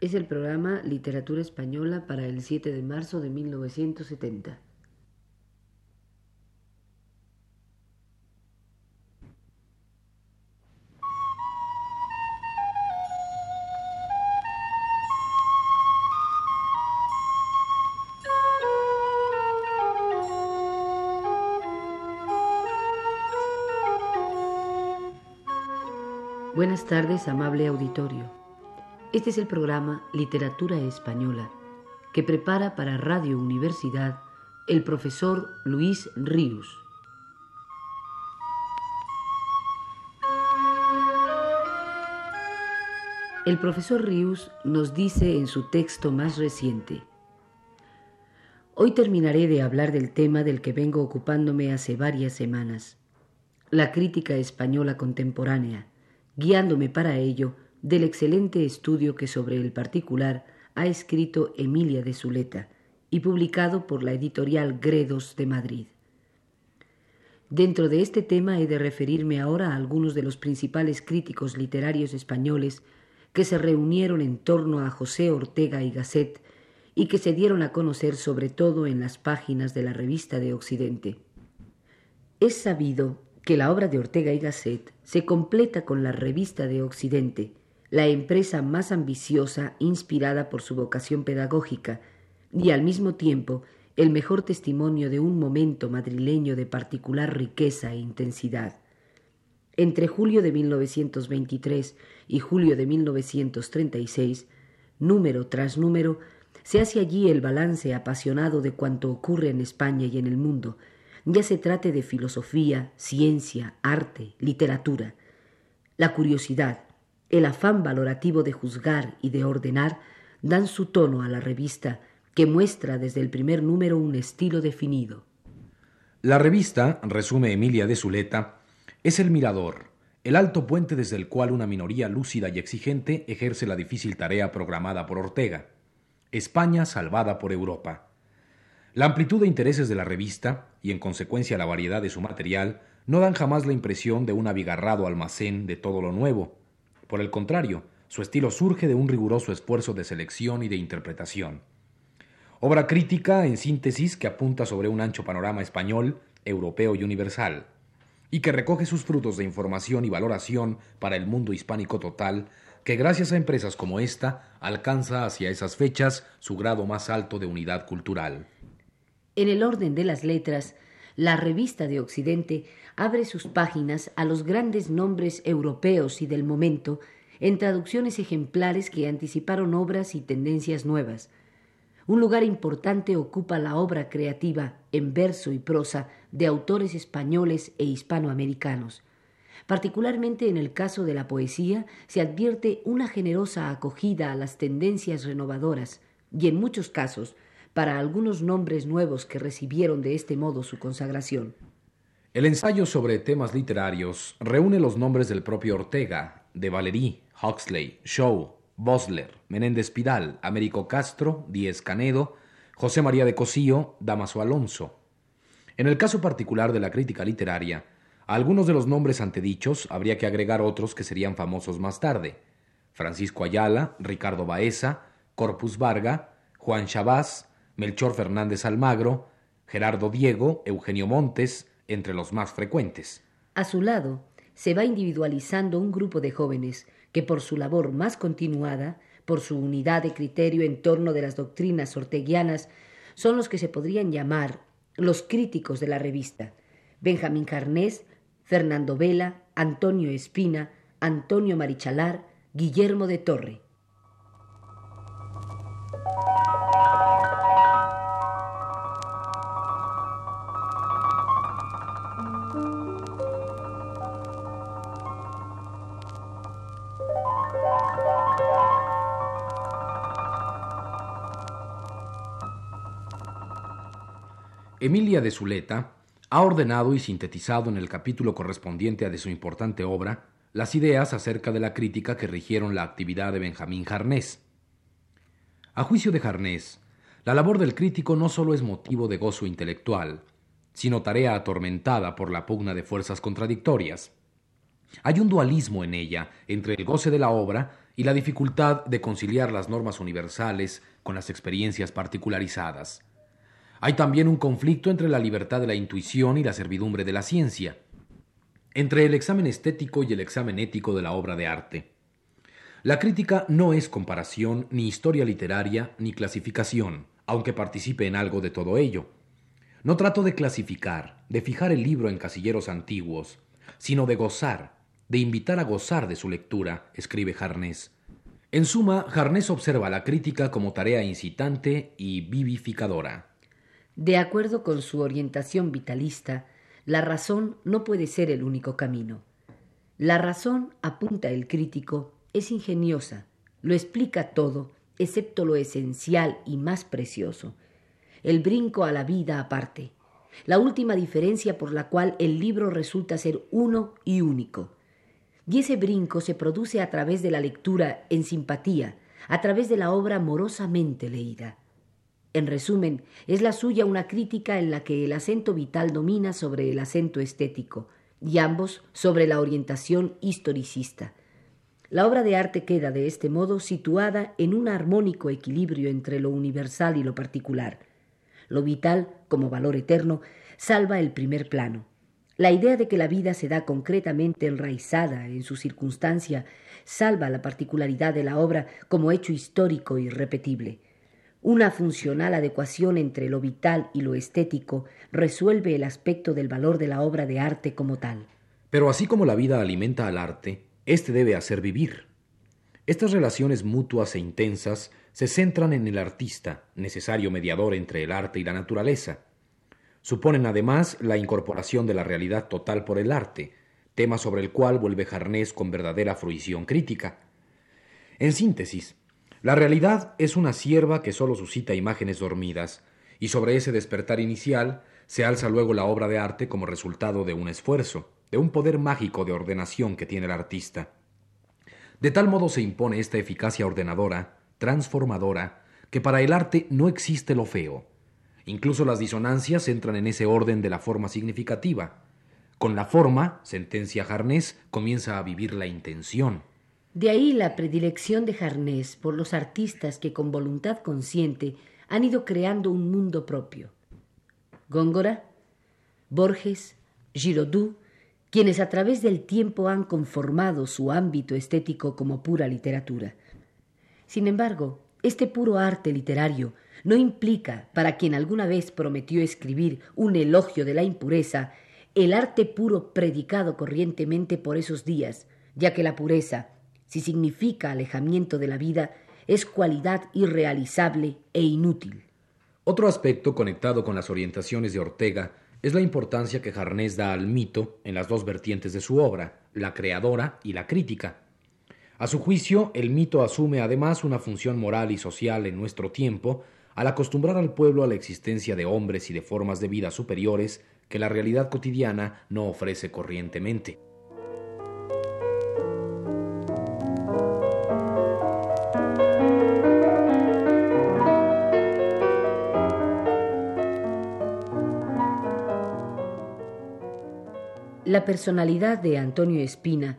Es el programa Literatura Española para el 7 de marzo de 1970. Buenas tardes, amable auditorio. Este es el programa Literatura Española que prepara para Radio Universidad el profesor Luis Ríos. El profesor Ríos nos dice en su texto más reciente, Hoy terminaré de hablar del tema del que vengo ocupándome hace varias semanas, la crítica española contemporánea guiándome para ello del excelente estudio que sobre el particular ha escrito Emilia de Zuleta y publicado por la editorial Gredos de Madrid. Dentro de este tema he de referirme ahora a algunos de los principales críticos literarios españoles que se reunieron en torno a José Ortega y Gasset y que se dieron a conocer sobre todo en las páginas de la revista de Occidente. Es sabido que la obra de Ortega y Gasset se completa con la revista de Occidente, la empresa más ambiciosa inspirada por su vocación pedagógica y al mismo tiempo el mejor testimonio de un momento madrileño de particular riqueza e intensidad. Entre julio de 1923 y julio de 1936, número tras número, se hace allí el balance apasionado de cuanto ocurre en España y en el mundo, ya se trate de filosofía, ciencia, arte, literatura. La curiosidad, el afán valorativo de juzgar y de ordenar dan su tono a la revista, que muestra desde el primer número un estilo definido. La revista, resume Emilia de Zuleta, es el mirador, el alto puente desde el cual una minoría lúcida y exigente ejerce la difícil tarea programada por Ortega. España salvada por Europa. La amplitud de intereses de la revista, y en consecuencia la variedad de su material, no dan jamás la impresión de un abigarrado almacén de todo lo nuevo. Por el contrario, su estilo surge de un riguroso esfuerzo de selección y de interpretación. Obra crítica, en síntesis, que apunta sobre un ancho panorama español, europeo y universal, y que recoge sus frutos de información y valoración para el mundo hispánico total, que gracias a empresas como esta alcanza hacia esas fechas su grado más alto de unidad cultural. En el orden de las letras, la revista de Occidente abre sus páginas a los grandes nombres europeos y del momento en traducciones ejemplares que anticiparon obras y tendencias nuevas. Un lugar importante ocupa la obra creativa en verso y prosa de autores españoles e hispanoamericanos. Particularmente en el caso de la poesía se advierte una generosa acogida a las tendencias renovadoras y en muchos casos para algunos nombres nuevos que recibieron de este modo su consagración. El ensayo sobre temas literarios reúne los nombres del propio Ortega, de Valerí, Huxley, Shaw, Bosler, Menéndez Pidal, Américo Castro, Díez Canedo, José María de Cosío, Damaso Alonso. En el caso particular de la crítica literaria, a algunos de los nombres antedichos habría que agregar otros que serían famosos más tarde. Francisco Ayala, Ricardo Baeza, Corpus Varga, Juan Chabás, Melchor Fernández Almagro, Gerardo Diego, Eugenio Montes, entre los más frecuentes. A su lado se va individualizando un grupo de jóvenes que por su labor más continuada, por su unidad de criterio en torno de las doctrinas orteguianas, son los que se podrían llamar los críticos de la revista. Benjamín Carnés, Fernando Vela, Antonio Espina, Antonio Marichalar, Guillermo de Torre. Emilia de Zuleta ha ordenado y sintetizado en el capítulo correspondiente a de su importante obra las ideas acerca de la crítica que rigieron la actividad de Benjamín Jarnés. A juicio de Jarnés, la labor del crítico no solo es motivo de gozo intelectual, sino tarea atormentada por la pugna de fuerzas contradictorias. Hay un dualismo en ella entre el goce de la obra y la dificultad de conciliar las normas universales con las experiencias particularizadas. Hay también un conflicto entre la libertad de la intuición y la servidumbre de la ciencia, entre el examen estético y el examen ético de la obra de arte. La crítica no es comparación, ni historia literaria, ni clasificación, aunque participe en algo de todo ello. No trato de clasificar, de fijar el libro en casilleros antiguos, sino de gozar, de invitar a gozar de su lectura, escribe Jarnés. En suma, Jarnés observa la crítica como tarea incitante y vivificadora. De acuerdo con su orientación vitalista, la razón no puede ser el único camino. La razón, apunta el crítico, es ingeniosa, lo explica todo, excepto lo esencial y más precioso, el brinco a la vida aparte, la última diferencia por la cual el libro resulta ser uno y único. Y ese brinco se produce a través de la lectura en simpatía, a través de la obra amorosamente leída. En resumen, es la suya una crítica en la que el acento vital domina sobre el acento estético, y ambos sobre la orientación historicista. La obra de arte queda, de este modo, situada en un armónico equilibrio entre lo universal y lo particular. Lo vital, como valor eterno, salva el primer plano. La idea de que la vida se da concretamente enraizada en su circunstancia salva la particularidad de la obra como hecho histórico irrepetible. Una funcional adecuación entre lo vital y lo estético resuelve el aspecto del valor de la obra de arte como tal. Pero así como la vida alimenta al arte, éste debe hacer vivir. Estas relaciones mutuas e intensas se centran en el artista, necesario mediador entre el arte y la naturaleza. Suponen además la incorporación de la realidad total por el arte, tema sobre el cual vuelve Jarnés con verdadera fruición crítica. En síntesis, la realidad es una sierva que sólo suscita imágenes dormidas, y sobre ese despertar inicial se alza luego la obra de arte como resultado de un esfuerzo, de un poder mágico de ordenación que tiene el artista. De tal modo se impone esta eficacia ordenadora, transformadora, que para el arte no existe lo feo. Incluso las disonancias entran en ese orden de la forma significativa. Con la forma, sentencia Jarnés, comienza a vivir la intención. De ahí la predilección de Jarnés por los artistas que con voluntad consciente han ido creando un mundo propio. Góngora, Borges, Giraudoux, quienes a través del tiempo han conformado su ámbito estético como pura literatura. Sin embargo, este puro arte literario no implica, para quien alguna vez prometió escribir un elogio de la impureza, el arte puro predicado corrientemente por esos días, ya que la pureza, si significa alejamiento de la vida, es cualidad irrealizable e inútil. Otro aspecto conectado con las orientaciones de Ortega es la importancia que Jarnés da al mito en las dos vertientes de su obra, la creadora y la crítica. A su juicio, el mito asume además una función moral y social en nuestro tiempo al acostumbrar al pueblo a la existencia de hombres y de formas de vida superiores que la realidad cotidiana no ofrece corrientemente. La personalidad de Antonio Espina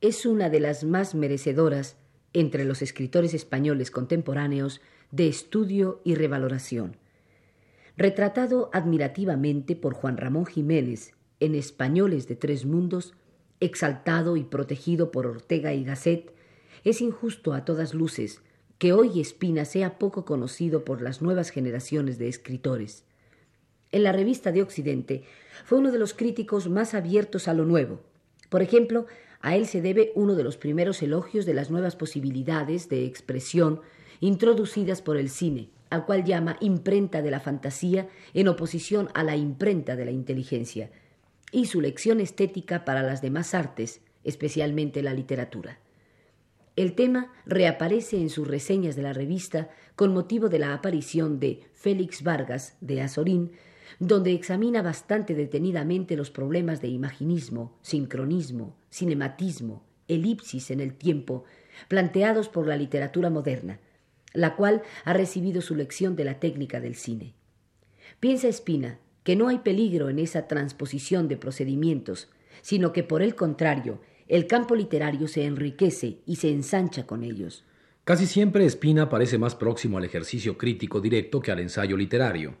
es una de las más merecedoras entre los escritores españoles contemporáneos de estudio y revaloración. Retratado admirativamente por Juan Ramón Jiménez en Españoles de Tres Mundos, exaltado y protegido por Ortega y Gasset, es injusto a todas luces que hoy Espina sea poco conocido por las nuevas generaciones de escritores. En la revista de Occidente fue uno de los críticos más abiertos a lo nuevo. Por ejemplo, a él se debe uno de los primeros elogios de las nuevas posibilidades de expresión introducidas por el cine, al cual llama imprenta de la fantasía en oposición a la imprenta de la inteligencia, y su lección estética para las demás artes, especialmente la literatura. El tema reaparece en sus reseñas de la revista con motivo de la aparición de Félix Vargas de Azorín donde examina bastante detenidamente los problemas de imaginismo, sincronismo, cinematismo, elipsis en el tiempo, planteados por la literatura moderna, la cual ha recibido su lección de la técnica del cine. Piensa Espina que no hay peligro en esa transposición de procedimientos, sino que por el contrario, el campo literario se enriquece y se ensancha con ellos. Casi siempre Espina parece más próximo al ejercicio crítico directo que al ensayo literario.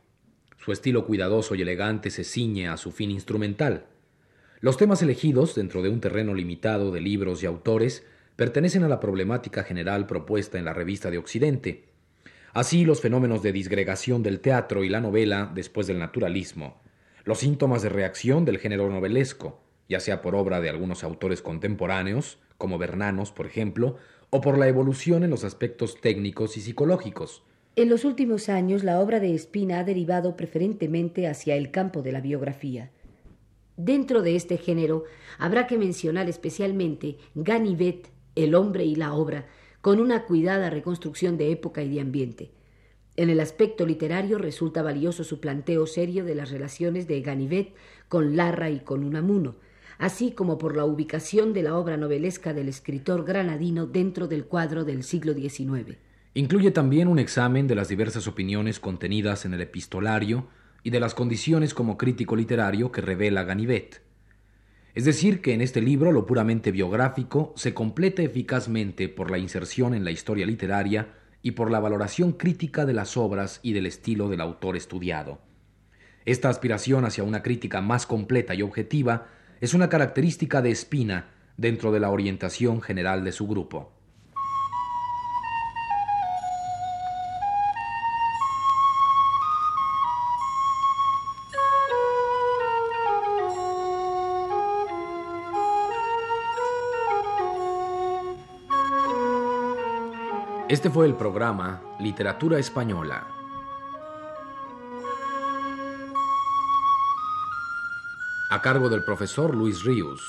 Su estilo cuidadoso y elegante se ciñe a su fin instrumental. Los temas elegidos, dentro de un terreno limitado de libros y autores, pertenecen a la problemática general propuesta en la revista de Occidente. Así, los fenómenos de disgregación del teatro y la novela después del naturalismo, los síntomas de reacción del género novelesco, ya sea por obra de algunos autores contemporáneos, como Bernanos, por ejemplo, o por la evolución en los aspectos técnicos y psicológicos. En los últimos años, la obra de Espina ha derivado preferentemente hacia el campo de la biografía. Dentro de este género, habrá que mencionar especialmente Ganivet, El hombre y la obra, con una cuidada reconstrucción de época y de ambiente. En el aspecto literario resulta valioso su planteo serio de las relaciones de Ganivet con Larra y con Unamuno, así como por la ubicación de la obra novelesca del escritor granadino dentro del cuadro del siglo XIX. Incluye también un examen de las diversas opiniones contenidas en el epistolario y de las condiciones como crítico literario que revela Ganivet. Es decir, que en este libro lo puramente biográfico se completa eficazmente por la inserción en la historia literaria y por la valoración crítica de las obras y del estilo del autor estudiado. Esta aspiración hacia una crítica más completa y objetiva es una característica de Espina dentro de la orientación general de su grupo. Este fue el programa Literatura Española a cargo del profesor Luis Ríos.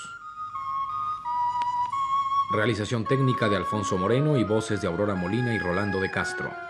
Realización técnica de Alfonso Moreno y voces de Aurora Molina y Rolando de Castro.